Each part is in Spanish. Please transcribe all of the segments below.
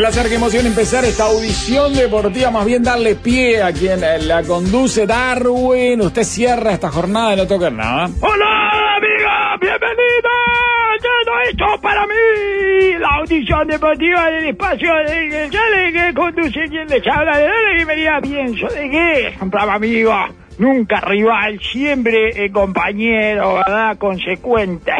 placer, qué emoción empezar esta audición deportiva, más bien darle pie a quien eh, la conduce, Darwin. Usted cierra esta jornada de No Tocar Nada. Hola, amiga, bienvenida. Todo esto para mí. La audición deportiva del espacio de que conduce quien les habla de la bienvenida. Pienso de que, bravo amigo, nunca rival, siempre eh, compañero, ¿verdad? Consecuente.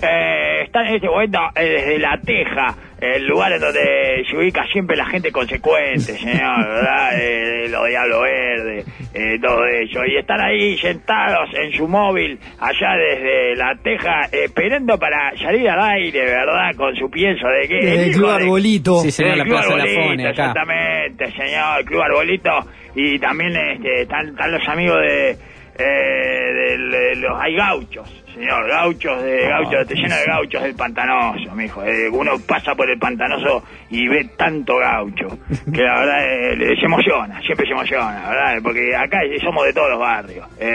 Eh, está en este momento eh, desde La Teja, el lugar en donde se ubica siempre la gente consecuente, señor, ¿verdad? Eh, los Diablos Verdes, eh, todo eso. Y están ahí sentados en su móvil, allá desde La Teja, esperando para salir al aire, ¿verdad? Con su pienso de que... Desde el Club de- Arbolito. Sí, señor, la Club Plaza de la Arbolito, Fone, acá. Exactamente, señor, el Club Arbolito. Y también este, están, están los amigos de, eh, de los... Hay gauchos, señor, gauchos de gauchos, te lleno de gauchos del pantanoso, mijo. Eh, uno pasa por el pantanoso y ve tanto gaucho, que la verdad eh, se emociona, siempre se emociona, ¿verdad? Porque acá somos de todos los barrios, eh,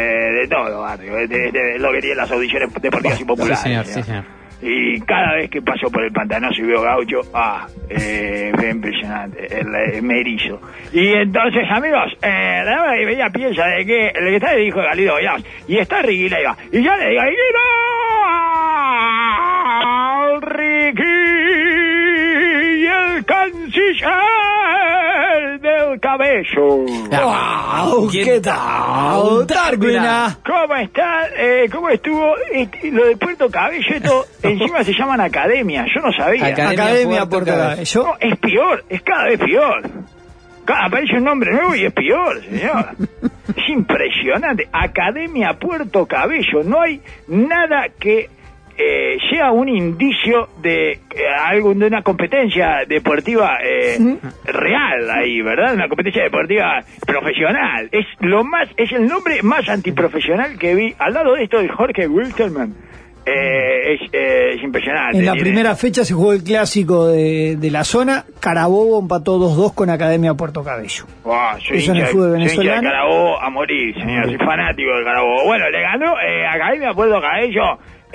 de todos los barrios, de, lo que tienen las audiciones deportivas y Sí, populares. señor, señor. sí, señor. Y cada vez que paso por el pantanoso y veo gaucho, ah, eh, es impresionante, el, eh, me erizo. Y entonces, amigos, eh, la verdad que ella piensa de que el que está es el hijo de Galido Goyaos, y está Ricky Leiva, y yo le digo. Ricky el canciller del cabello. ¡Wow! ¿Quién- ¿Qué tal? Darwin. ah. ¿Cómo está? Eh, ¿Cómo estuvo? Eh, lo de Puerto Cabello, esto encima se llaman academia, yo no sabía. Academia Academia Puerto Puerto Cabello. Cabello. No, es peor, es cada vez peor. Cada, aparece un nombre nuevo y es peor, señor. es impresionante. Academia Puerto Cabello. No hay nada que eh, sea un indicio de eh, algo de una competencia deportiva eh, real ahí, ¿verdad? Una competencia deportiva profesional. Es lo más, es el nombre más antiprofesional que vi. Al lado de esto de Jorge Wilterman. Eh, es, eh, es impresionante. En la Tiene- primera fecha se jugó el clásico de, de la zona. Carabobo empató 2-2 con Academia Puerto Cabello. Soy Eso en el fútbol soy hincha de venezolano. Carabobo a morir, señor. Soy fanático de Carabobo. Bueno, le ganó eh, Academia Puerto Cabello.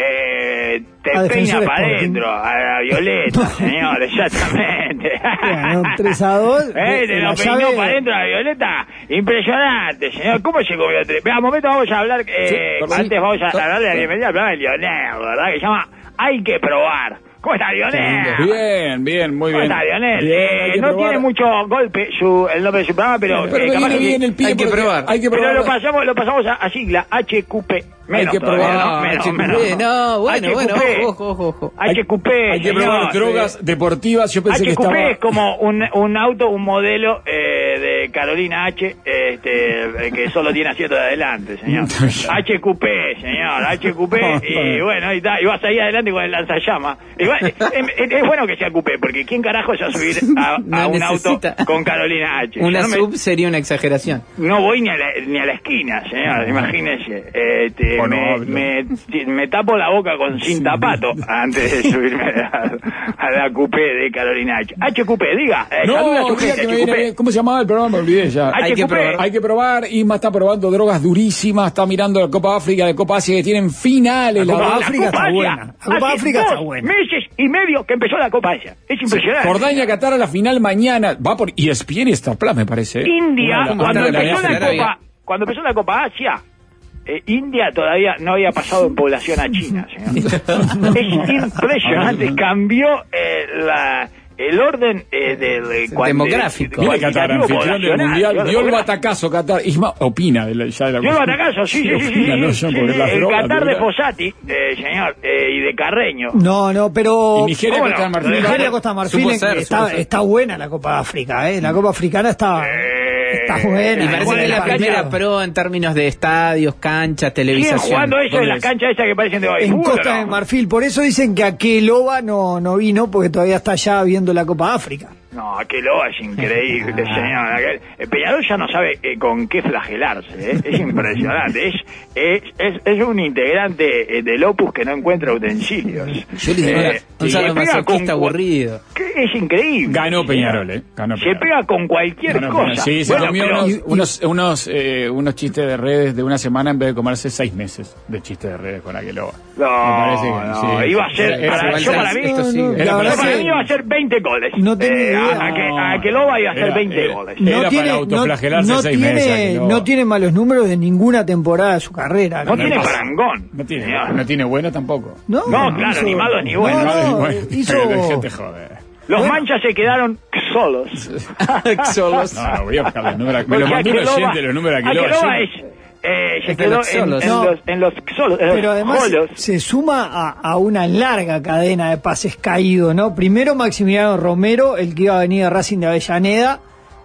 Eh, te A peina para adentro, a la Violeta, señor, exactamente. Ganó 3 a 2. Eh, te lo peinó llave- para adentro la Violeta. Impresionante, señor. ¿Cómo se comió tres? Vea, un momento vamos a hablar, eh, Sí, antes vamos a Sí. hablar de la bienvenida al programa de Lionel, ¿verdad? Que se llama Hay que probar. ¿Cómo está Lionel? Bien, bien, muy ¿Cómo bien. está, Lionel? Bien, Eh, hay que no probar. tiene mucho golpe su, el nombre de su programa, pero, Pero eh, capaz viene que- bien el pie hay que probar. Hay que pero probar. lo pasamos, lo pasamos a, a sigla HQP. Menos que todavía, probar. ¿no? Menos, HQP, menos. no, bueno, bueno, HQP. ojo, ojo, ojo. HQP, Hay que probar drogas deportivas. Yo pensé que HQP estaba. es como un, un auto, un modelo eh, de Carolina H, este, eh, que solo tiene asiento de adelante, señor. HQP, señor, HQP, y bueno, y, ta, y vas ahí adelante con el lanzallamas. Igual, es, es- es bueno que sea QP, porque ¿quién carajo se va a subir a, a No un auto con Carolina H? Una me- sub sería una exageración. no voy ni a la, ni a la esquina, señor, imagínese. Este, me, me, tapo la boca con cinta pato antes de subirme a, a la coupé de Carolina H. HQP, diga. Eh, No, que viene. ¿Cómo se llamaba el programa? Me olvidé ya. Hay Hay que probar. Hay que probar. Isma está probando drogas durísimas. Está mirando la Copa África, la Copa Asia que tienen finales. La La Copa. África está Asia. buena. La Copa Hace África está buena. meses y medio que empezó la Copa Asia. Es impresionante. Jordania, Qatar a la final mañana. Va por E ESPN y Star Plus, me parece. ¿eh? India, cuando empezó la. Copa, cuando empezó la Copa Asia, eh, India todavía no había pasado en población a China, señor. es impresionante, cambió eh, la, el orden eh, del eh, Demográfico. Viene Qatar, anfitrión del mundial. Dio Dio el batacazo Qatar. Isma opina de la, ya de la Dio el batacazo, sí, sí, sí. sí, Opina, no sí, yo, sí, sí, el drogas, Qatar de mira. Fossati, eh, señor, eh, y de Carreño. No, no, pero. Y Nigeria ¿Cómo Costa? Marfil. Nigeria Costa de Marfil ser, está, está buena la Copa África, ¿eh? La Copa Africana está, Eh, está buena. Y parece que es la primera pro en términos de estadios, canchas, Siguen televisación. jugando eso en ¿Dónde las canchas esas que parecen de hoy. En Costa de Marfil, por eso dicen que Aqueloba no, no vino porque todavía está allá viendo la Copa África. No, aquel loba es increíble, señor. Aquel- el Peñarol ya no sabe eh, con qué flagelarse, ¿eh? es impresionante. Es, es, es, es un integrante eh, del Opus que no encuentra utensilios. Yo le digo, Eh, un sadomasoquista aburrido. Es increíble. Ganó. Peñarol, ¿eh? Ganó Se pega con cualquier Ganó cosa. Peñarol. Sí, se Bueno, comió pero- unos, unos, unos, eh, unos chistes de redes de una semana en vez de comerse seis meses de chistes de redes con Aqueloba. No, Me parece que no, sí. iba a ser, Era- para, yo para mí, no, para mí iba a ser 20 goles. no tenía A, que, a Akeloba iba a hacer Era- 20 era- goles. Era para autoflagelarse no, seis tiene, meses, no tiene malos números de ninguna temporada de su carrera. No ¿no? tiene parangón. No tiene, no tiene bueno tampoco. No, No, claro, ni malo ni bueno. No, no, hizo-. Los Bueno. manchas se quedaron solos. Solos. No, no, voy a buscar los números. Me Porque lo mandó un oyente los números de Akeloba. Eh, se quedó los en, solos. en No. los, en los solos, en los Pero además solos. se suma a, a una larga cadena de pases caídos, ¿no? Primero Maximiliano Romero, el que iba a venir de Racing de Avellaneda,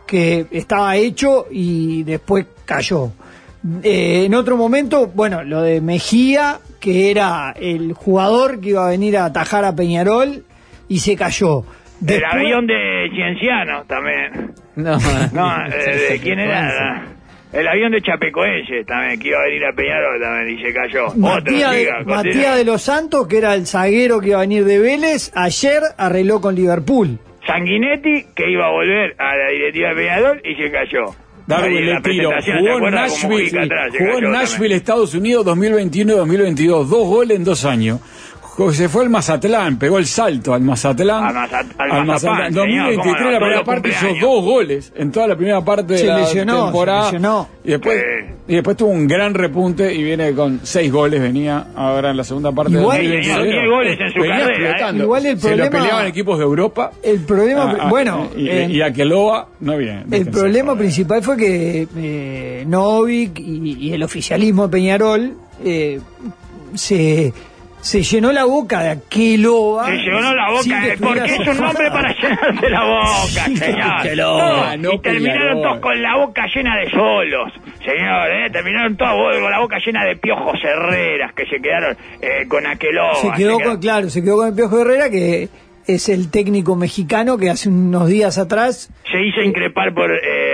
que estaba hecho y después cayó. Eh, en otro momento, bueno, lo de Mejía, que era el jugador que iba a venir a atajar a Peñarol y se cayó. El Después- avión de Cienciano también. No, No, eh, ¿de quién era? El avión de Chapecoense también, que iba a venir a Peñarol también y se cayó. Otro, Matías siga, continúa. Matías de los Santos, que era el zaguero que iba a venir de Vélez, ayer arregló con Liverpool. Sanguinetti, que iba a volver a la directiva de Peñarol y se cayó. Darwin le tiro. presentación, ¿te Jugó en Nashville, atrás, jugó en Nashville. Estados Unidos, 2021 y 2022. Dos goles en dos años. Se fue al Mazatlán, pegó el salto al Mazatlán. Al Maza- al Mazapán, señor, 2023, cómo no, la primera parte hizo dos goles en toda la primera parte de Se la lesionó, se temporada. lesionó. Y después, Sí. y después tuvo un gran repunte y viene con seis goles. Venía ahora en la segunda parte Igual- del Sí, 2023. señor, diez goles en su Venía carrera, explotando. ¿eh? Igual el Se problema- lo peleaban equipos de Europa. El problema, Ah, ah, bueno, y, en- y Akeloba no viene. el problema principal fue que eh, Novik y, y el oficialismo de Peñarol eh, se, se llenó la boca de Aqueloba. Se llenó la boca, eh, porque es un nombre para llenarse la boca, señor. Aqueloba, no y terminaron todos con la boca llena de solos, señor. Eh, terminaron todos con la boca llena de piojos herreras que se quedaron eh, con Aqueloba. Se quedó se con, claro, se quedó con el Piojo Herrera, que es el técnico mexicano que hace unos días atrás Se hizo increpar por, eh,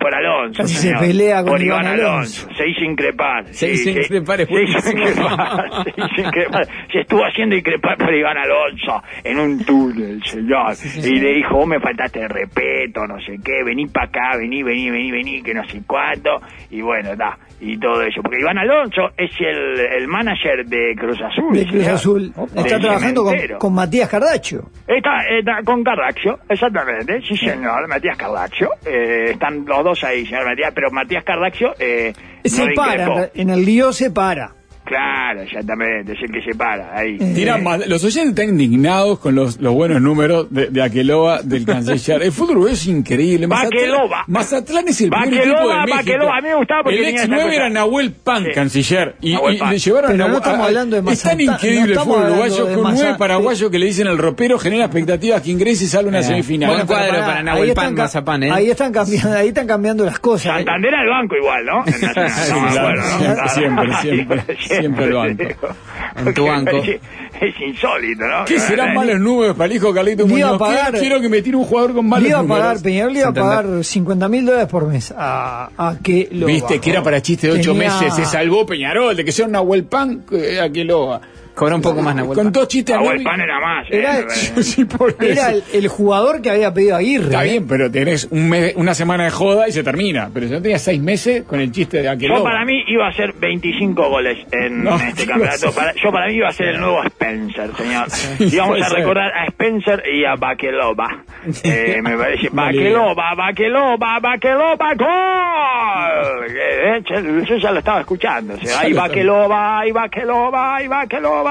por Alonso. Casi se pelea con por Iván Iván Alonso. Alonso. Se hizo increpar. Se sí, hizo increpar, es Se hizo increpar. Se hizo increpar. Se estuvo haciendo increpar por Iván Alonso en un túnel, señor. Y le dijo, vos me faltaste de respeto, no sé qué, vení para acá, vení, vení, vení, vení, que no sé cuánto. Y bueno, da. Y todo eso. Porque Iván Alonso es el, el manager de Cruz Azul. de Cruz señor. Azul. Está Del trabajando con, con Matías Cardacho. Está, está con Carraccio, exactamente, sí señor, Matías Carraccio. Eh, están los dos ahí, señor Matías, pero Matías Carraccio eh, Se no para, en el lío se para. Claro, exactamente, es el que se para ahí. Eh, Tiran más- los oyentes están indignados con los, los buenos números de, de Aqueloba, del canciller. El fútbol uruguayo es increíble. Baqueloba. Mazatlán es el primer equipo de México. Baqueloba, a mí me gustaba porque El ex esa 9 cosa. era Nahuel Pan, Sí. canciller. Y, Nahuel y Pan. le llevaron Pero a no Nahuel- estamos a- hablando de Es tan Mazatlán, no increíble el fútbol uruguayo de que un 9 Mazatlán. paraguayo que le dicen el ropero genera expectativas que ingrese y sale a una Eh, semifinal. Buen cuadro para ahí Nahuel están Pan Mazapán, ¿eh? Ahí están cambiando, ahí están cambiando las cosas. ¿eh? Santander al banco igual, ¿no? En Sí, no claro, ¿no? siempre, siempre, siempre, el banco. En tu banco. Es, insólito, ¿no? ¿Qué serán malos números para el hijo Carlito Le a Muñoz? Quiero- pagar- quiero, que me tire un jugador con Le malos iba a números. pagar, Peñarol le iba a pagar 50 mil dólares por mes a, a que lo Viste que era para chiste de ocho Tenía- meses. Se salvó Peñarol de que sea un Nahuel Pan eh, Aqueloba. Cobró un poco más Nahuel Con Pan. dos chistes Nahuel Nahuel- Pan era más. eh, Era- eh, Sí, por eso. Era el, el jugador que había pedido Aguirre. Está ¿eh? bien, pero tenés un mes, una semana de joda y se termina. Pero si no tenías seis meses con el chiste de Aqueloba. Yo para mí iba a ser 25 goles en No, este ¿qué campeonato. a Para- yo para mí iba a ser el nuevo Spencer, señor. y vamos a ser. recordar a Spencer y a Baqueloba. Eh, me parece. Baqueloba, Baqueloba, Baqueloba, gol. Eh, yo, yo ya lo estaba escuchando. O sea, ahí lo Baqueloba, ahí Baqueloba, ahí Baqueloba,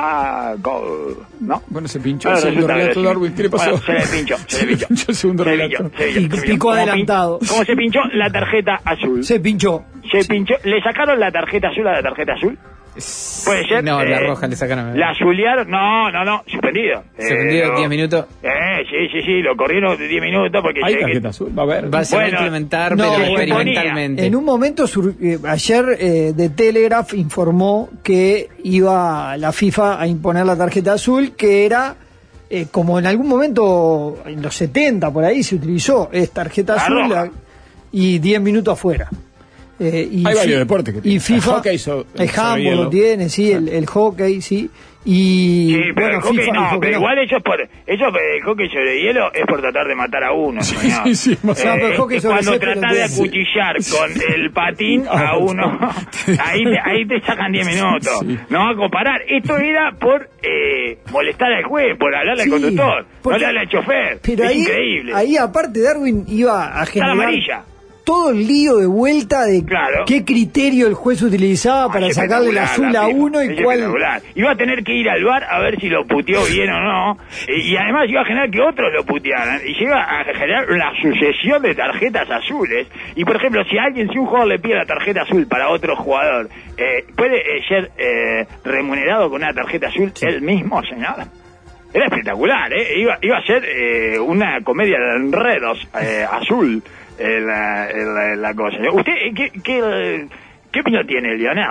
gol. ¿No? Bueno, se pinchó Bueno, el segundo relato. Darwin. ¿Qué le pasó? Bueno, se le pinchó, se le pinchó. el segundo Se relato. pin- adelantado. Como se pinchó la tarjeta azul. Se pinchó. Se pinchó, le sacaron la tarjeta azul a la tarjeta azul. Puede ser. No, la eh, roja le sacaron. La azulearon, no, no, no, suspendido. Suspendido Eh, lo- 10 minutos. Eh, sí, sí, sí, lo corrieron de 10 minutos porque Hay sé que- tarjeta azul, va a ver. Va, a Bueno, implementar, no, pero experimentalmente. En un momento, sur- eh, ayer eh, The Telegraph informó que iba la FIFA a imponer la tarjeta azul, que era, eh, como en algún momento, en los 70 por ahí se utilizó, es tarjeta La azul la- y 10 minutos afuera. Eh, y Hay varios deportes que Y tienen. FIFA, El hockey so- el handball lo tiene, sí, el, el hockey, sí. Y Sí, pero bueno, el hockey FIFA, no, el hockey pero no. igual ellos por, ellos eh, el hockey sobre hielo es por tratar de matar a uno, señor. sí, sí, más. No, pero el hockey es sobre cuando tratás de acuchillar con el patín a Ah, uno, ahí te, ahí te sacan 10 minutos. Sí. No va a comparar. Esto era por eh, molestar al juez, por hablarle Sí, al conductor, no porque- le hablarle al chofer. Pero es ahí, increíble. ahí aparte Darwin iba a generar amarilla. Todo el lío de vuelta de Claro. qué criterio el juez utilizaba para sacarle espectacular azul la a uno y cuál... Iba a tener que ir al bar a ver si lo puteó bien o no. Y, y además iba a generar que otros lo putearan. Y llega a generar una sucesión de tarjetas azules. Y por ejemplo, si alguien, si un jugador le pide la tarjeta azul para otro jugador, eh, ¿puede eh, ser eh, remunerado con una tarjeta azul él mismo, señor? Era espectacular, ¿eh? Iba, iba a ser eh, una comedia de enredos eh, azul la, la- la cosa. ¿Usted qué, qué, qué opinión tiene, Lionel?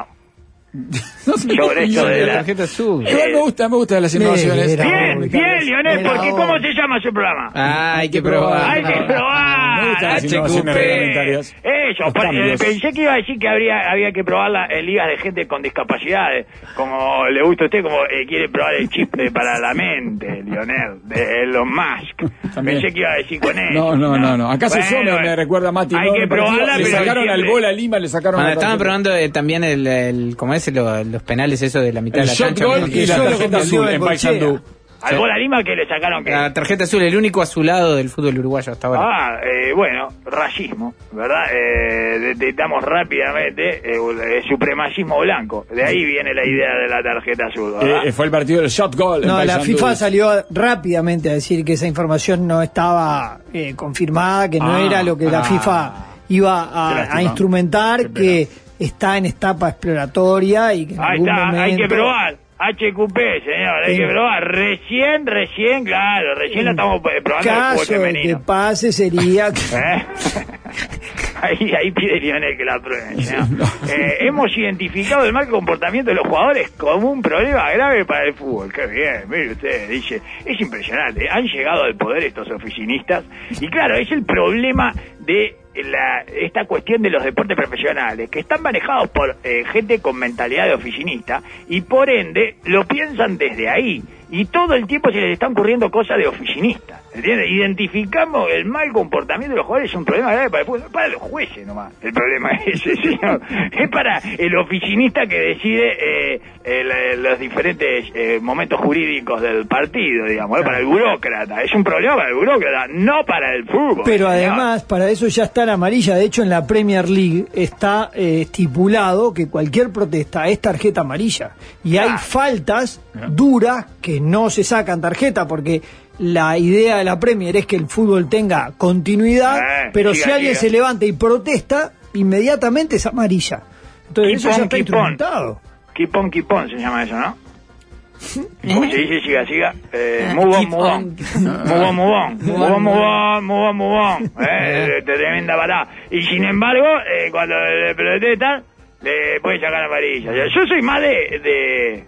No sé Sobre esto de La tarjeta azul. Igual me gusta, me gustan las innovaciones. Bien, bien. Lionel, porque. ¿cómo se llama su programa? Ah, hay que probar. Hay que probar. Me gustan las innovaciones reglamentarias. Eso, Los pa- eh, pensé que iba a decir que habría, había que probarla en ligas de gente con discapacidades, como le gusta a usted, como eh, quiere probar el chip de- para la mente, Lionel, de Elon Musk. También. Pensé que iba a decir con eso. No, no, no, no. Acá se Bueno, me, me recuerda a Mati. Hay ¿no? que probarla, Le sacaron al siempre- gol a Lima, le sacaron Bueno, la estaban probando eh, también el, el ¿cómo es? Lo- los penales eso de la mitad el de la shot cancha. goal Como y que la tarjeta azul en. Paysandú. Al gol a Lima que le sacaron que... La tarjeta azul, el único azulado del fútbol uruguayo hasta ahora. Ah, eh, bueno, racismo, ¿verdad? Eh, detectamos rápidamente eh, el supremacismo blanco. De ahí viene la idea de la tarjeta azul. Eh, eh, fue el partido del shot goal. en No, la. FIFA salió rápidamente a decir que esa información no estaba eh, confirmada, que no Ah, era lo que la ah. FIFA iba a, instrumentar, que está en etapa exploratoria y que en Ahí algún está, momento... hay que probar. HQP, señor, hay que probar. Recién, recién, claro, recién la estamos probando en el caso de que pase sería... ¿Eh? ahí, ahí pide Lionel que la aprueben. señor. Eh, hemos identificado el mal comportamiento de los jugadores como un problema grave para el fútbol. Qué bien, mire usted, dice, es impresionante. Han llegado al poder estos oficinistas y claro, es el problema de esta cuestión de los deportes profesionales, que están manejados por eh, gente con mentalidad de oficinista y por ende lo piensan desde ahí. Y todo el tiempo se les están ocurriendo cosas de oficinista. ¿Entiendes? Identificamos el mal comportamiento de los jugadores, es un problema grave para el. No para los jueces nomás. El problema es ese, señor. Es para el oficinista que decide eh, el- los diferentes eh, momentos jurídicos del partido, digamos. ¿eh? Para el burócrata. Es un problema para el burócrata, no para el fútbol. Pero señor. además, para eso ya está la amarilla. De hecho, en la Premier League está eh, estipulado que cualquier protesta es tarjeta amarilla. Y hay Ah. faltas duras que no se sacan tarjeta porque la idea de la Premier es que el fútbol tenga continuidad, Eh, pero siga, si alguien siga. se levanta y protesta, inmediatamente es amarilla. Entonces eso ya Quipón, está quipón. instrumentado. Kipón, kipón se llama eso, ¿no? ¿Cómo se dice? Siga, siga. Eh, Ah, move on, keep move on. on. Move on, move on. Move on, move on, move on, move on. Eh, tremenda parada. Y sin embargo, eh, cuando le protestan, le pueden sacar amarilla. Yo soy más de, de,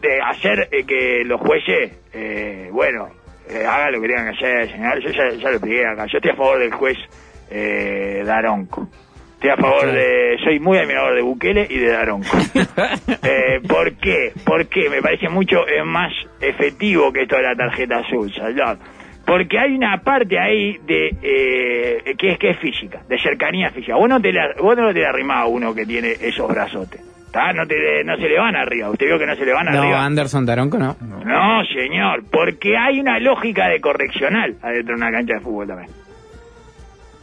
de hacer eh, que los jueces, eh, bueno, eh, hagan lo que tengan que hacer, señor. Yo ya, ya lo expliqué acá. Yo estoy a favor del juez eh, Daronco. Estoy a favor de... Soy muy admirador de Bukele y de Daronco. Eh, ¿Por qué? Porque me parece mucho eh, más efectivo que esto de la tarjeta azul, señor. Porque hay una parte ahí de eh, que es que es física, de cercanía física. Vos no te la, vos no te la arrimás a uno que tiene esos brazotes. ¿Tá? No, te, no se le van arriba. Usted vio que no se le van No, arriba. Anderson Taronco no. No, señor, porque hay una lógica de correccional adentro de una cancha de fútbol también.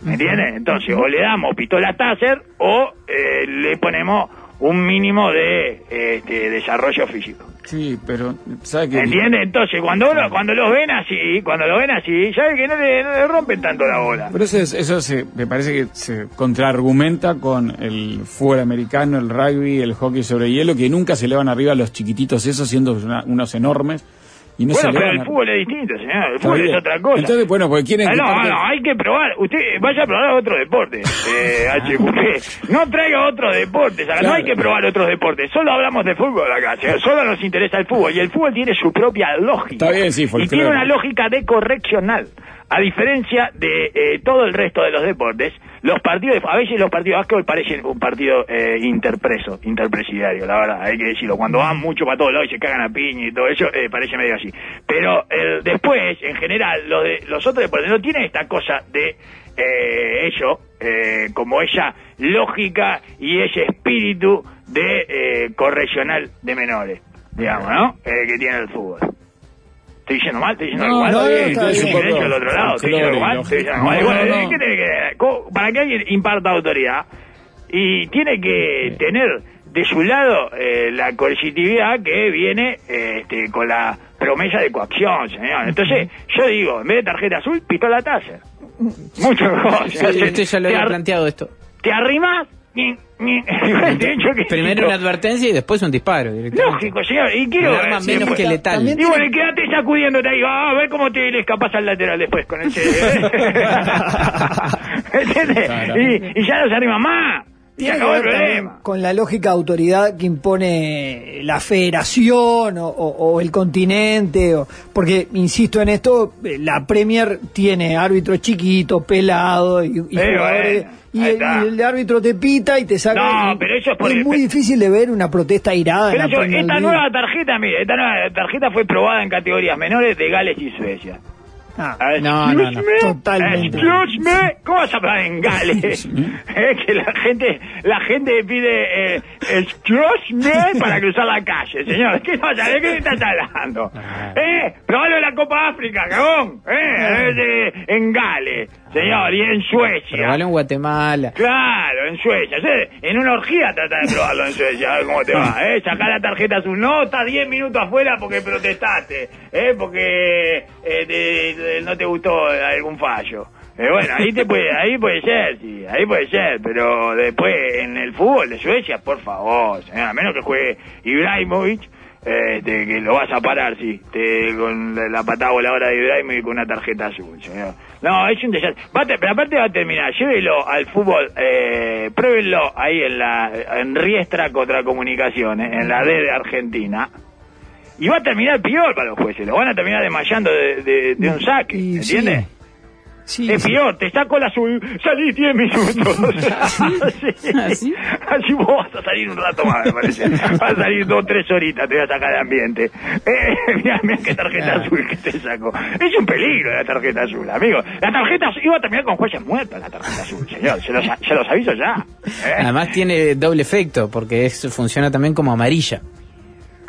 ¿Me entiende? Entonces, o le damos pistola Taser o eh, le ponemos un mínimo de este, desarrollo físico. Sí, pero, ¿sabe entiende? Entonces, cuando uno, cuando los ven así, cuando los ven así, sabe que no le, no le rompen tanto la bola. Pero eso, es- eso se, me parece que se contraargumenta con el fútbol americano, el rugby, el hockey sobre hielo, que nunca se elevan arriba los chiquititos esos, siendo una- unos enormes. Y no bueno, se pero el fútbol es distinto, señor. El fútbol es otra cosa. Entonces, bueno, porque quieren Ah, no, parte- no, hay que probar. Usted vaya a probar otro deporte, eh, HQP. No traiga otros deportes. acá. No Claro. hay que probar otros deportes. Solo hablamos de fútbol acá. sea, Solo nos interesa el fútbol. Y el fútbol tiene su propia lógica. Está bien, sí, Y folclore. tiene una lógica de correccional. A diferencia de eh, todo el resto de los deportes, los partidos, a veces los partidos de básquetbol parecen un partido eh, interpreso, interpresidiario, la verdad, hay que decirlo. Cuando van mucho para todos lados y se cagan a piña y todo eso, eh, parece medio así. Pero el, después, en general, lo de, los otros deportes no tienen esta cosa de eh, ello, eh, como esa lógica y ese espíritu de eh, correccional de menores, digamos, ¿no? Eh, que tiene el fútbol. ¿Estoy diciendo mal? ¿Estoy diciendo No, no, Estoy diciendo al otro lado. ¿Estoy diciendo folclore, Estoy diciendo algo mal. no, Bueno, no, no. ¿qué tiene que Para que alguien imparta autoridad y tiene que tener de su lado eh, la coercitividad que viene eh, este, con la promesa de coacción, señor. Entonces, yo digo, en vez de tarjeta azul, pistola taser. Mucho mejor. Usted ya lo había planteado esto. Te arrimas, Primero una advertencia y después un disparo. Lógico, señor. Y quiero decir, menos pues, que letal. Y bueno, y quédate sacudiéndote ahí, ah, a ver cómo te le escapas al lateral después con el ¿Entiendes? Claro. Y, y ya no se arrima más. Tiene que ver también con la lógica de autoridad que impone la federación o, o- o el continente, o, porque, insisto en esto, eh, la Premier tiene árbitros chiquitos, pelados y, y jugadores, y, el, y el árbitro te pita y te saca. No, y- pero eso es por el- muy difícil de ver una protesta irada Pero en la esta nueva tarjeta, mire, esta nueva tarjeta fue probada en categorías menores de Gales y Suecia. Ah, No, no, excuse no. me, Totalmente. excuse me. ¿Cómo vas a hablar en Gales? es que la gente, la gente pide eh, excuse me para cruzar la calle, señor. ¿Qué pasa? ¿De qué estás hablando? ¿Eh? Probalo en la Copa África, cagón. ¿Eh? Eh, En Gales, señor, y en Suecia. Probalo en Guatemala. Claro, en Suecia. En una orgía trata de probarlo en Suecia, a ver cómo te va. ¿eh? Sacar la tarjeta azul. No, estás 10 minutos afuera porque protestaste. ¿eh? Porque eh, te- te- no te gustó algún fallo. Eh, bueno, ahí te puede, ahí puede ser, sí, ahí puede ser, pero después en el fútbol de Suecia, por favor, señor, a menos que juegue Ibrahimovic, eh, te- que lo vas a parar, sí, te- con la, la patada voladora de Ibrahimovic con una tarjeta azul, señor. No, es un desastre. Va a aparte va a terminar, llévelo al fútbol, eh, pruébenlo ahí en la en Riestra contra Comunicaciones, en la D de Argentina. Y va a terminar peor para los jueces, lo van a terminar desmayando de, de- de un saque, Y ¿entiendes? sí. Sí, Es sí. peor, te saco la azul, salís 10 minutos. Así, ¿Así? así vos vas a salir un rato más, me parece. Vas a salir dos, tres horitas, te voy a sacar de ambiente. Eh, mirá, mirá qué tarjeta azul que te saco. Es un peligro la tarjeta azul, amigo. La tarjeta azul iba a terminar con jueces muertos, la tarjeta azul, señor. Se los, se los aviso ya. ¿eh? Además tiene doble efecto porque es, funciona también como amarilla.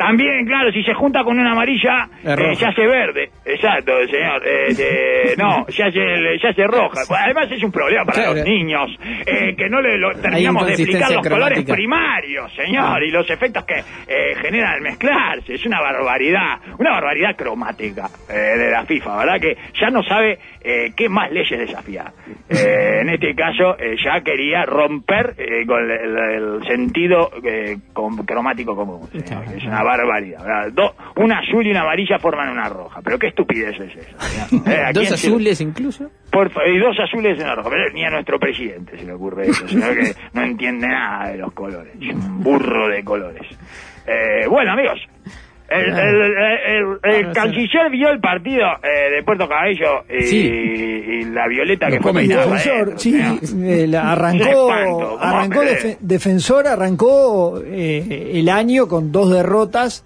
También, claro, si se junta con una amarilla, eh, se hace verde. Exacto, señor. Eh, de- no, se hace, se hace roja. Además es un problema para Claro. los niños, eh, que no le lo- terminamos de explicar los colores primarios, señor, y los efectos que eh, generan al mezclarse. Es una barbaridad, una barbaridad cromática eh, de la FIFA, ¿verdad? Que ya no sabe eh, qué más leyes desafiar. Eh, en este caso, eh, ya quería romper eh, con el, el- sentido eh, com- cromático común. Es una barbaridad. ¿verdad? Do- una azul y una amarilla forman una roja. Pero qué estupidez es eso. señor. Eh, ¿a Dos se- azules incluso. por y dos azules y una roja. Pero ni a nuestro presidente se le ocurre eso, señor, que no entiende nada de los colores. Es un burro de colores. Eh, bueno, amigos. El, el, el- el- el canciller vio el partido eh, de Puerto Cabello y, Sí. y la violeta Los que fue defensor, adentro, sí, eh, la- arrancó, espanto, ¿cómo arrancó defensor, arrancó eh, el año con dos derrotas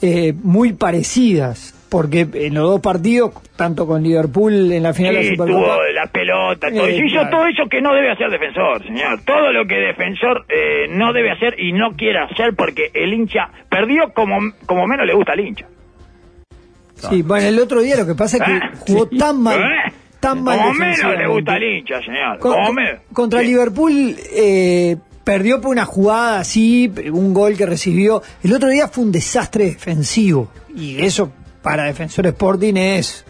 eh, muy parecidas, porque en los dos partidos, tanto con Liverpool en la final de la Supercopa, tuvo la pelota, todo. Eh, hizo claro. todo eso que no debe hacer defensor, señor. Todo lo que defensor eh, no debe hacer y no quiere hacer porque el hincha perdió como, como menos le gusta al hincha. sí, bueno, el otro día lo que pasa es que ¿Eh? jugó tan mal, ¿Eh? tan mal Como menos le gusta al hincha, señor. Con- como menos. contra Sí. Liverpool eh, perdió por una jugada así, un gol que recibió. El otro día fue un desastre defensivo. Y eso para Defensor Sporting es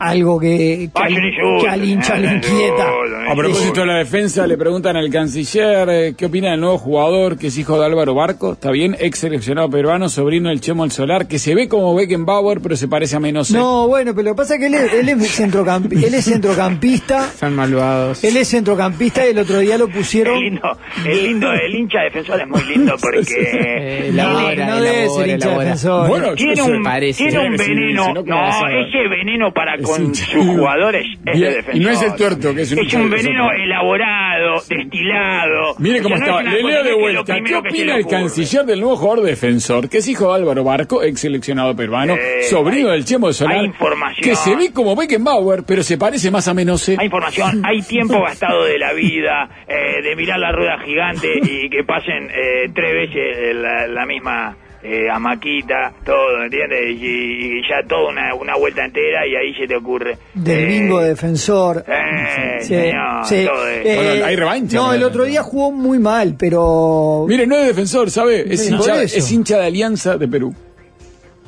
algo que, que, al, que hincha le inquieta. A propósito de la defensa, le preguntan al canciller eh, qué opina del nuevo jugador que es hijo de Álvaro Barco. Está bien, ex seleccionado peruano, sobrino del Chemo El Solar, que se ve como Beckenbauer, pero se parece a menos. No, bueno, pero lo que pasa es que él es, él es centrocampi- él es centrocampista. Son malvados. Él es centrocampista y el otro día lo Es pusieron. lindo, el lindo, el hincha defensor es muy lindo porque Eh, No, elabora, no debe ser elabora, hincha elabora. defensor. Bueno, tiene un, parece. tiene un veneno, si no, ¿cómo no, ese veneno para Es con sus jugadores es Bien, de defensor. y no es el tuerto, que es un veneno elaborado, destilado. Mire O cómo sea, no estaba. es Le leo de vuelta. ¿Qué opina el canciller del nuevo jugador defensor, que es hijo de Álvaro Barco, ex seleccionado peruano, Eh, sobrino hay- del Chemo de Solar, hay información. que se ve como Beckenbauer, pero se parece más a Menose? Hay información, hay tiempo gastado de la vida, eh, de mirar la rueda gigante y que pasen eh, tres veces la, la misma eh, amaquita, todo, ¿entiendes? Y, y ya toda una, una vuelta entera y ahí se te ocurre. Del eh, bingo defensor. Eh, Sí, señor, sí. todo eso. Eh, Bueno, hay revancha, No, el otro día jugó muy mal, pero. Mire, no es defensor, ¿sabe? Es, Sí, hincha, es hincha de Alianza de Perú.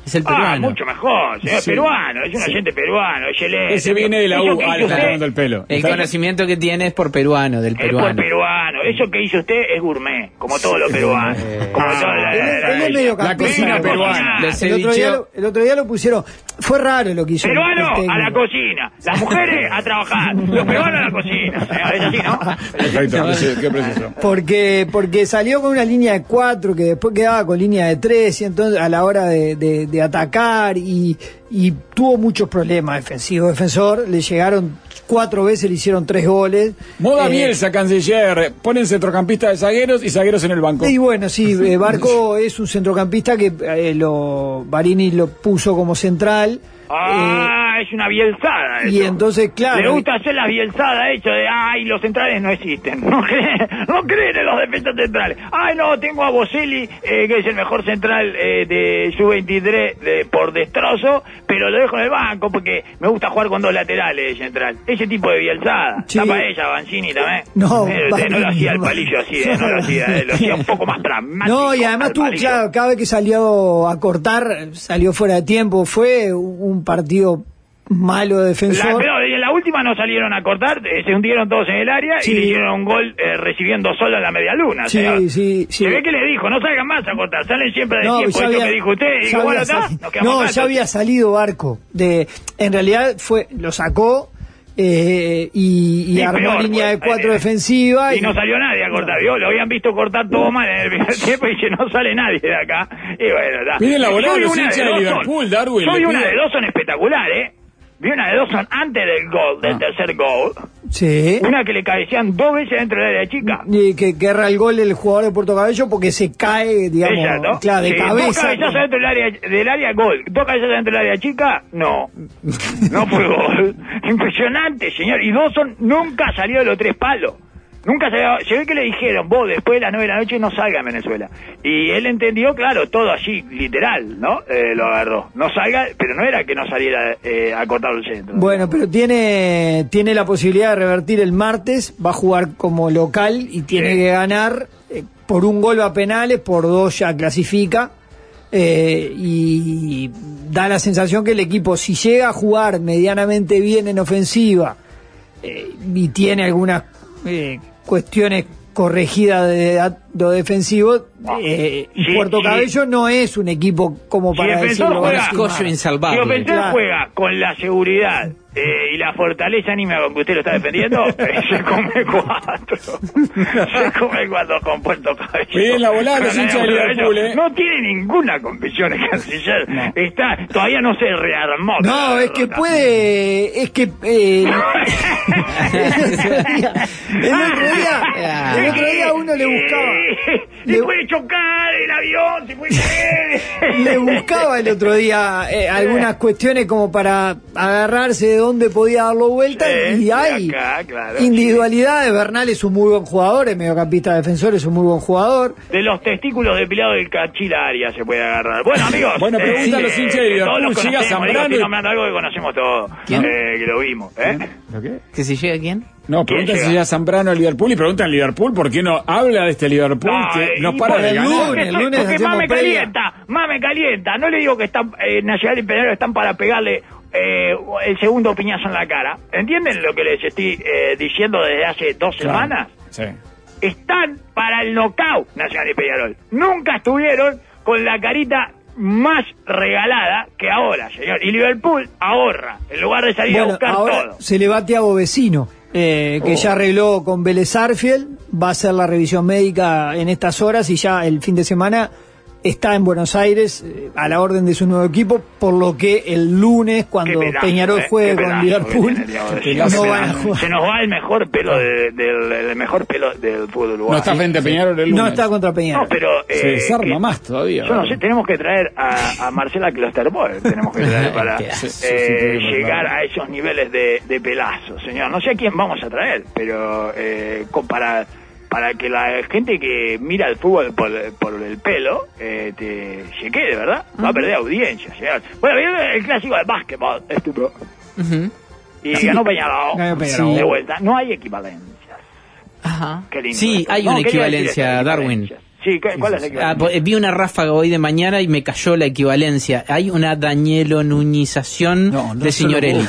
Es el Ah, peruano. mucho mejor, señor, Sí. peruano, es un Sí. agente peruano, excelente. Ese viene de la U. Ah, hizo le está usted tomando el pelo. El conocimiento que tiene es por peruano, del Es por peruano. peruano. Eso que hizo usted es gourmet, como todo lo peruano. Como Ah, toda la, la- cocina peruana. Les El otro, día cevicheo. lo, el otro día lo pusieron. Fue raro lo que hizo. Peruano el a la cocina, las mujeres a trabajar, los peruanos a la cocina. Es así, ¿no? Perfecto, ese- qué preciso. Porque, porque salió con una línea de cuatro que después quedaba con línea de tres y entonces a la hora de, de- de atacar y, y tuvo muchos problemas defensivos. Defensor, le llegaron cuatro veces, le hicieron tres goles. Moda Eh, Bielsa, canciller. Ponen centrocampista de zagueros y zagueros en el banco. Y bueno, sí, eh, Barco es un centrocampista que eh, lo Barini lo puso como central. Ah, es una bielzada. eh, y eso. entonces, claro. Le gusta hacer las bielzadas, hecho de, ay, los centrales no existen. No creen, no creen en los defensas centrales. Ay, no, tengo a Boselli, eh, que es el mejor central eh, de su 23 de, por destrozo, pero lo dejo en el banco porque me gusta jugar con dos laterales de central. Ese tipo de bielzada. Sí. Tapa ella, Banchini también. No, Eh, no lo hacía el palillo así, eh, no lo hacía, eh, lo hacía un poco más pragmático. No, y además tuvo, claro, cada vez que salió a cortar, salió fuera de tiempo. Fue un partido malo de La, defensor. pero en la última no salieron a cortar, eh, se hundieron todos en el área Sí. y le hicieron un gol eh, recibiendo solo en la media luna. Sí, sí, sí. Se ve que le dijo, no salgan más a cortar, salen siempre de No, tiempo, ya que dijo usted, y ya digo, bueno, no, acá, ya había salido Barco. De, en realidad fue lo sacó eh, y, y Sí, armó peor, línea de pues, cuatro eh, defensiva. Y no salió nadie a cortar, ¿vio? Lo habían visto cortar todo mal en el primer tiempo y dice, no sale nadie de acá. Y bueno. Miren la volada de los una hinchas de. Liverpool, Darwin, vi una de Dawson espectacular, ¿eh? Vi una de Dawson antes del gol, del Ah. tercer gol. Sí. Una que le cabecean dos veces dentro del área chica. Y que, que erra el gol el jugador de Puerto Cabello porque se cae, digamos, Exacto. claro, de Sí, Dos cabeza. cabezazos dentro del área, del área, gol. Dos cabezazos dentro del área chica, no. No fue gol. Impresionante, señor. Y Dawson nunca salió de los tres palos. Nunca salió. Se ve que le dijeron, vos después de las nueve de la noche no salga a Venezuela. Y él entendió, claro, todo así, literal, ¿no? Eh, lo agarró. No salga, pero no era que no saliera eh, a cortar el centro. Bueno, pero tiene, tiene la posibilidad de revertir el martes, va a jugar como local y tiene Sí. que ganar eh, por un gol a penales, por dos ya clasifica. eh, y da la sensación que el equipo, si llega a jugar medianamente bien en ofensiva eh, y tiene algunas eh, cuestiones corregidas de lo defensivo, eh, Sí, Puerto sí. Cabello no es un equipo como Si para defensor decirlo. juega-. Escollo insalvable. Si Ofensor Claro. juega con la seguridad eh, y la fortaleza anímica con que usted lo está defendiendo, eh, se come cuatro. se come cuatro con Puerto Cabello. Bien, la volada de los hinchas de Liverpool, ¿eh? No tiene ninguna convicción el canciller. Está, todavía no se rearmó. No, es que puede, es que eh, el otro día, el otro día, el otro día uno le buscaba, Le- puede chocar el avión, se puede caer. le buscaba el otro día eh, algunas cuestiones como para agarrarse de dónde podía darlo vuelta Sí, y hay de acá, claro. individualidades. Bernal es un muy buen jugador, es mediocampista defensor, es un muy buen jugador. De los testículos depilados del Cachila Arias se puede agarrar. Bueno, amigos. Bueno, pregunta a los hinchas de todos Liverpool, los llega Zambrano nombrando algo que conocemos todos. ¿Quién? Eh, que lo vimos, ¿eh? ¿Lo qué? ¿Que si llega quién? No, preguntan ¿Quién si llega? Zambrano a Liverpool y preguntan Liverpool por qué no habla de este Liverpool no y para de ganar. lunes, Porque, el lunes porque hacemos más me previa. calienta, más me calienta. No le digo que están, eh, Nacional y Peñarol están para pegarle eh, el segundo piñazo en la cara. ¿Entienden lo que les estoy eh, diciendo desde hace dos Claro. semanas? Sí. están para el knockout Nacional y Peñarol. Nunca estuvieron con la carita más regalada que ahora, señor. Y Liverpool ahorra, en lugar de salir a buscar ahora todo. se le va a Tiago Vecino, eh, que Oh. ya arregló con Vélez Arfield, va a hacer la revisión médica en estas horas y ya el fin de semana está en Buenos Aires eh, a la orden de su nuevo equipo, por lo que el lunes, cuando pedazo, Peñarol eh, juegue con Liverpool, no qué van a pedazo. jugar. Se nos va el mejor pelo de- del el mejor pelo del fútbol uruguayo. No está frente a Peñarol el lunes. No está contra Peñarol. No, pero Se eh, desarma que- más todavía. Yo no sé, tenemos que traer a, a Marcela Klosterboer, tenemos que traer para eh. Sí, sí, llegar a esos niveles de, de pelazo, señor. No sé a quién vamos a traer, pero eh, con- para, que la gente que mira el fútbol por, por el pelo eh, te, se quede, ¿verdad? Va a perder audiencia. Bueno, viene el clásico de básquetbol, estúpido. Ujú. Y ganó Peñarol. Ganó Peñarol. De vuelta. No hay equivalencias. Ajá. Qué lindo Sí, esto. hay No, una equivalencia, Darwin. Sí, ¿qué- ¿cuál es la Ah, equivalencia? pues, vi una ráfaga hoy de mañana y me cayó la equivalencia. Hay una Danielo Nuñización No, no de Signorelli.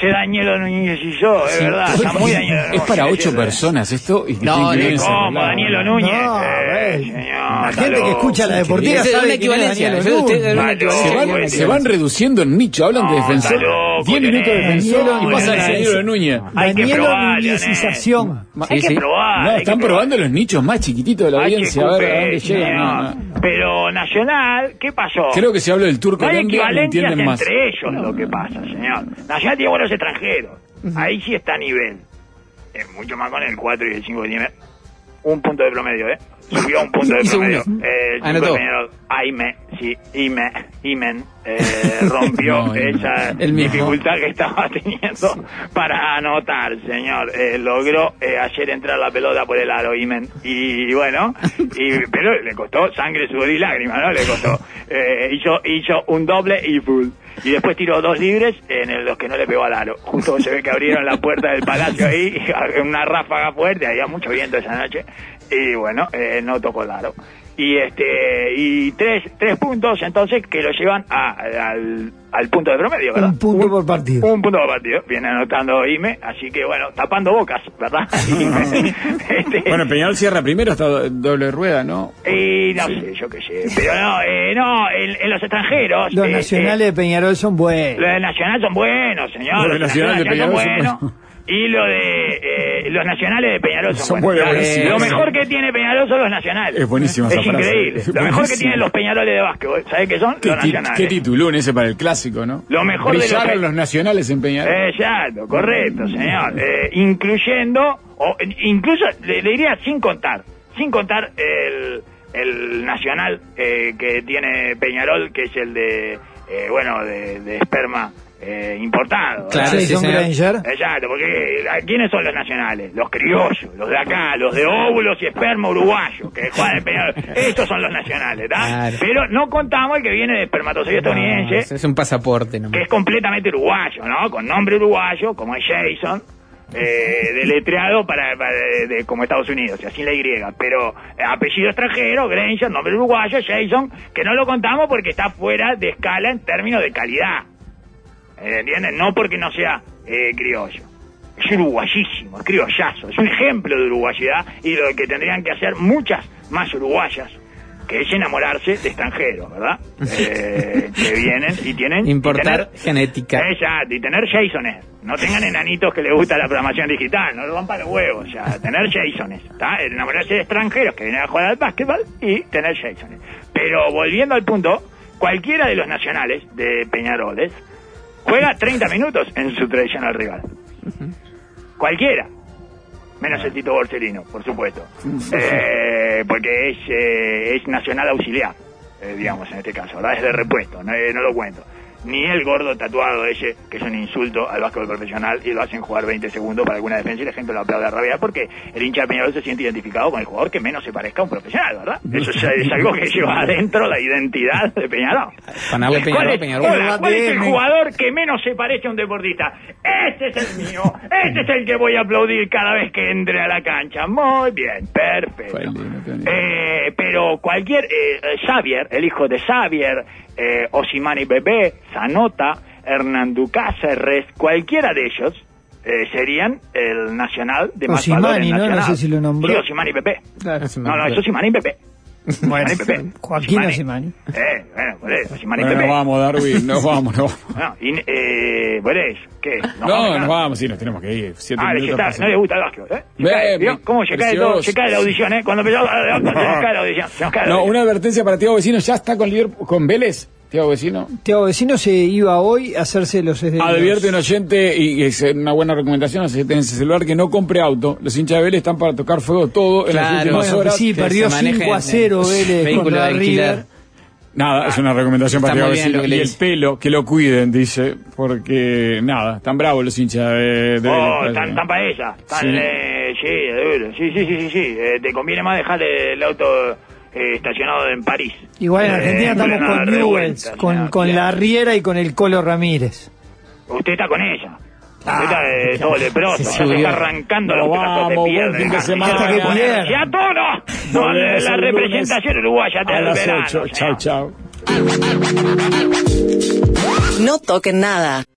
Se Danielo Núñez y yo, es verdad. Está muy Danielo Es para ocho sí, personas esto y que No, que no, ¿Cómo. Danielo Núñez? No, Eh, señor, la gente que escucha la deportiva sabe quién es equivalencia. Daniel Esa es usted- Núñez. Se van, reduciendo en nicho, hablan de defensor. Está loco, 10 minutos de defensor y pasa al Núñez. señor de Núñez. Hay que probar. Hay que probar. No, están probando los nichos más chiquititos de la audiencia, a ver a dónde llegan. Pero Nacional, ¿qué pasó? Creo que si hablo del turco Colombia equivalencias entienden más. entre ellos lo que pasa, señor. Nacional tiene buenos extranjeros. Ahí sí está a nivel. Es mucho más con el 4 y el 5 que tiene. Un punto de promedio, ¿eh? Subió un punto de promedio. uno. Eh, Anotó. Aime, sí, Ime, Imen, eh, rompió No, esa El dificultad que estaba teniendo para anotar, señor. Eh, logró eh, ayer entrar la pelota por el aro, Imen. Y bueno, y, pero le costó sangre, sudor y lágrimas, ¿no? Le costó. Eh, hizo, hizo un doble y full. Y después tiró dos libres en los que no le pegó al aro. Justo se ve que abrieron la puerta del palacio ahí, una ráfaga fuerte, había mucho viento esa noche. Y bueno, eh, no tocó el aro. Y este y tres, tres puntos entonces que lo llevan a- al, al punto de promedio, ¿verdad? Un punto por partido. Un punto por partido. Viene anotando Ime, así que bueno, tapando bocas, ¿verdad? Este, Bueno, Peñarol cierra primero, está do- doble rueda, ¿no? y no sé, yo qué sé. Pero no, eh, no, en, en los extranjeros. Los eh, nacionales de Peñarol son buenos. Los de Nacional son buenos, señor. Los de Nacional de Peñarol son buenos. Y lo de eh, los nacionales de Peñarol son, Son buenos. Eh, lo mejor que tiene Peñarol son los nacionales. Es buenísima esa Es frase. increíble. Es Lo mejor que tienen los Peñaroles de básquetbol. ¿Sabes qué son? ¿Qué, los nacionales. qué titulón ese para el clásico, no? Lo mejor de los- nacionales en Peñarol. Exacto, correcto, señor. Eh, incluyendo, o incluso le, le diría sin contar, sin contar el, el nacional eh, que tiene Peñarol, que es el de, eh, bueno, de, de esperma eh, importado. Claro. Granger. Exacto, porque ¿a ¿quiénes son los nacionales? Los criollos, los de acá, los de óvulos y esperma uruguayo, que juegan. Estos son los nacionales, ¿verdad? Claro. Pero no contamos el que viene de espermatozoide No, estadounidense, es un pasaporte que nomás. es completamente uruguayo, ¿no? Con nombre uruguayo, como es Jason, eh, deletreado para, para- de, de- como Estados Unidos, y así la Y, pero eh, apellido extranjero, Granger, nombre uruguayo, Jason, que no lo contamos porque está fuera de escala en términos de calidad. ¿Entienden? No porque no sea eh, criollo. Es uruguayísimo, es criollazo, es un ejemplo de uruguayidad y lo que tendrían que hacer muchas más uruguayas, que es enamorarse de extranjeros, ¿verdad? Eh, que vienen y tienen... y Importar tener- genética. Exacto, y tener Jasones. No tengan enanitos que les gusta la programación digital, no lo van para los huevos, ya. Tener Jasones, ¿está? Enamorarse de extranjeros que vienen a jugar al básquetbol y tener Jasones. Pero volviendo al punto, cualquiera de los nacionales de Peñaroles juega 30 minutos en su tradicional rival. Cualquiera. Menos el Tito Borsellino, por supuesto. Eh, porque es, eh, es nacional auxiliar, eh, digamos, en este caso, ¿verdad? Es de repuesto, no, eh, no lo cuento. Ni el gordo tatuado ese, que es un insulto al básquetbol profesional y lo hacen jugar 20 segundos para alguna defensa y la gente lo aplaude a rabia porque el hincha de Peñarol se siente identificado con el jugador que menos se parezca a un profesional, ¿verdad? Eso es, es algo que lleva adentro la identidad de Peñarol. ¿Cuál es, Peñarol. hola, ¿cuál es el jugador que menos se parece a un deportista? Este es el mío. Este es el que voy a aplaudir cada vez que entre a la cancha. Muy bien, perfecto. Eh, pero cualquier... eh, eh, Xavier, el hijo de Xavier, eh, Osimani Bebé, Zanota, Hernán Cáceres, cualquiera de ellos eh, serían el nacional de más Osimani, valor en ¿no? No nacional. sé si lo nombró. Sí, Osimani Bebé. Claro. No, no, es Osimani Bebé. Bueno, Pepe. Joaquín Simani. Eh, bueno, por eso, Simani Bueno, Pepe. nos vamos, Darwin, nos vamos, nos vamos. No, y, eh, ¿qué? No, vamos, nos vamos, sí, nos tenemos que ir. Siete Ah, minutos está, no le gusta el básquet, ¿eh? Se Ve, cae, ¿Cómo se cae, todo, se cae la audición, eh? Cuando empezó se nos cae la audición, se nos cae la No, audición. una advertencia para Tiago Vecino, ya está con, Liverpool- con Vélez, Tiago Vecino. Teo Vecino se iba hoy a hacerse los... los- Advierte un oyente, y es una buena recomendación, tenés ese celular, que no compre auto. Los hinchas de Vélez están para tocar fuego todo en las Claro. últimas Bueno, que horas. sí, que perdió se manejen 5 a 0 en Vélez vehículo contra de. River. Nada, es una recomendación para Tiago Vecino. Y el pelo, que lo cuiden, dice, porque nada, están bravos los hinchas de, de Oh, Vélez. están, para ella. Sí. eh. Sí, sí, sí, sí, sí. Eh, te conviene más dejar el auto eh, estacionado en París. Igual en Eh, Argentina estamos plena con Newells, con, con la Riera y con el Colo Ramírez. Usted está con ella. Ah, Usted está eh, todo leproso. se Ya se está arrancando No, los pedazos de buen fin de semana. hasta que pierda. ¡Ya tono! No, la lunes representación uruguaya del las verano. 8. Chau, señor. chau. No toquen nada.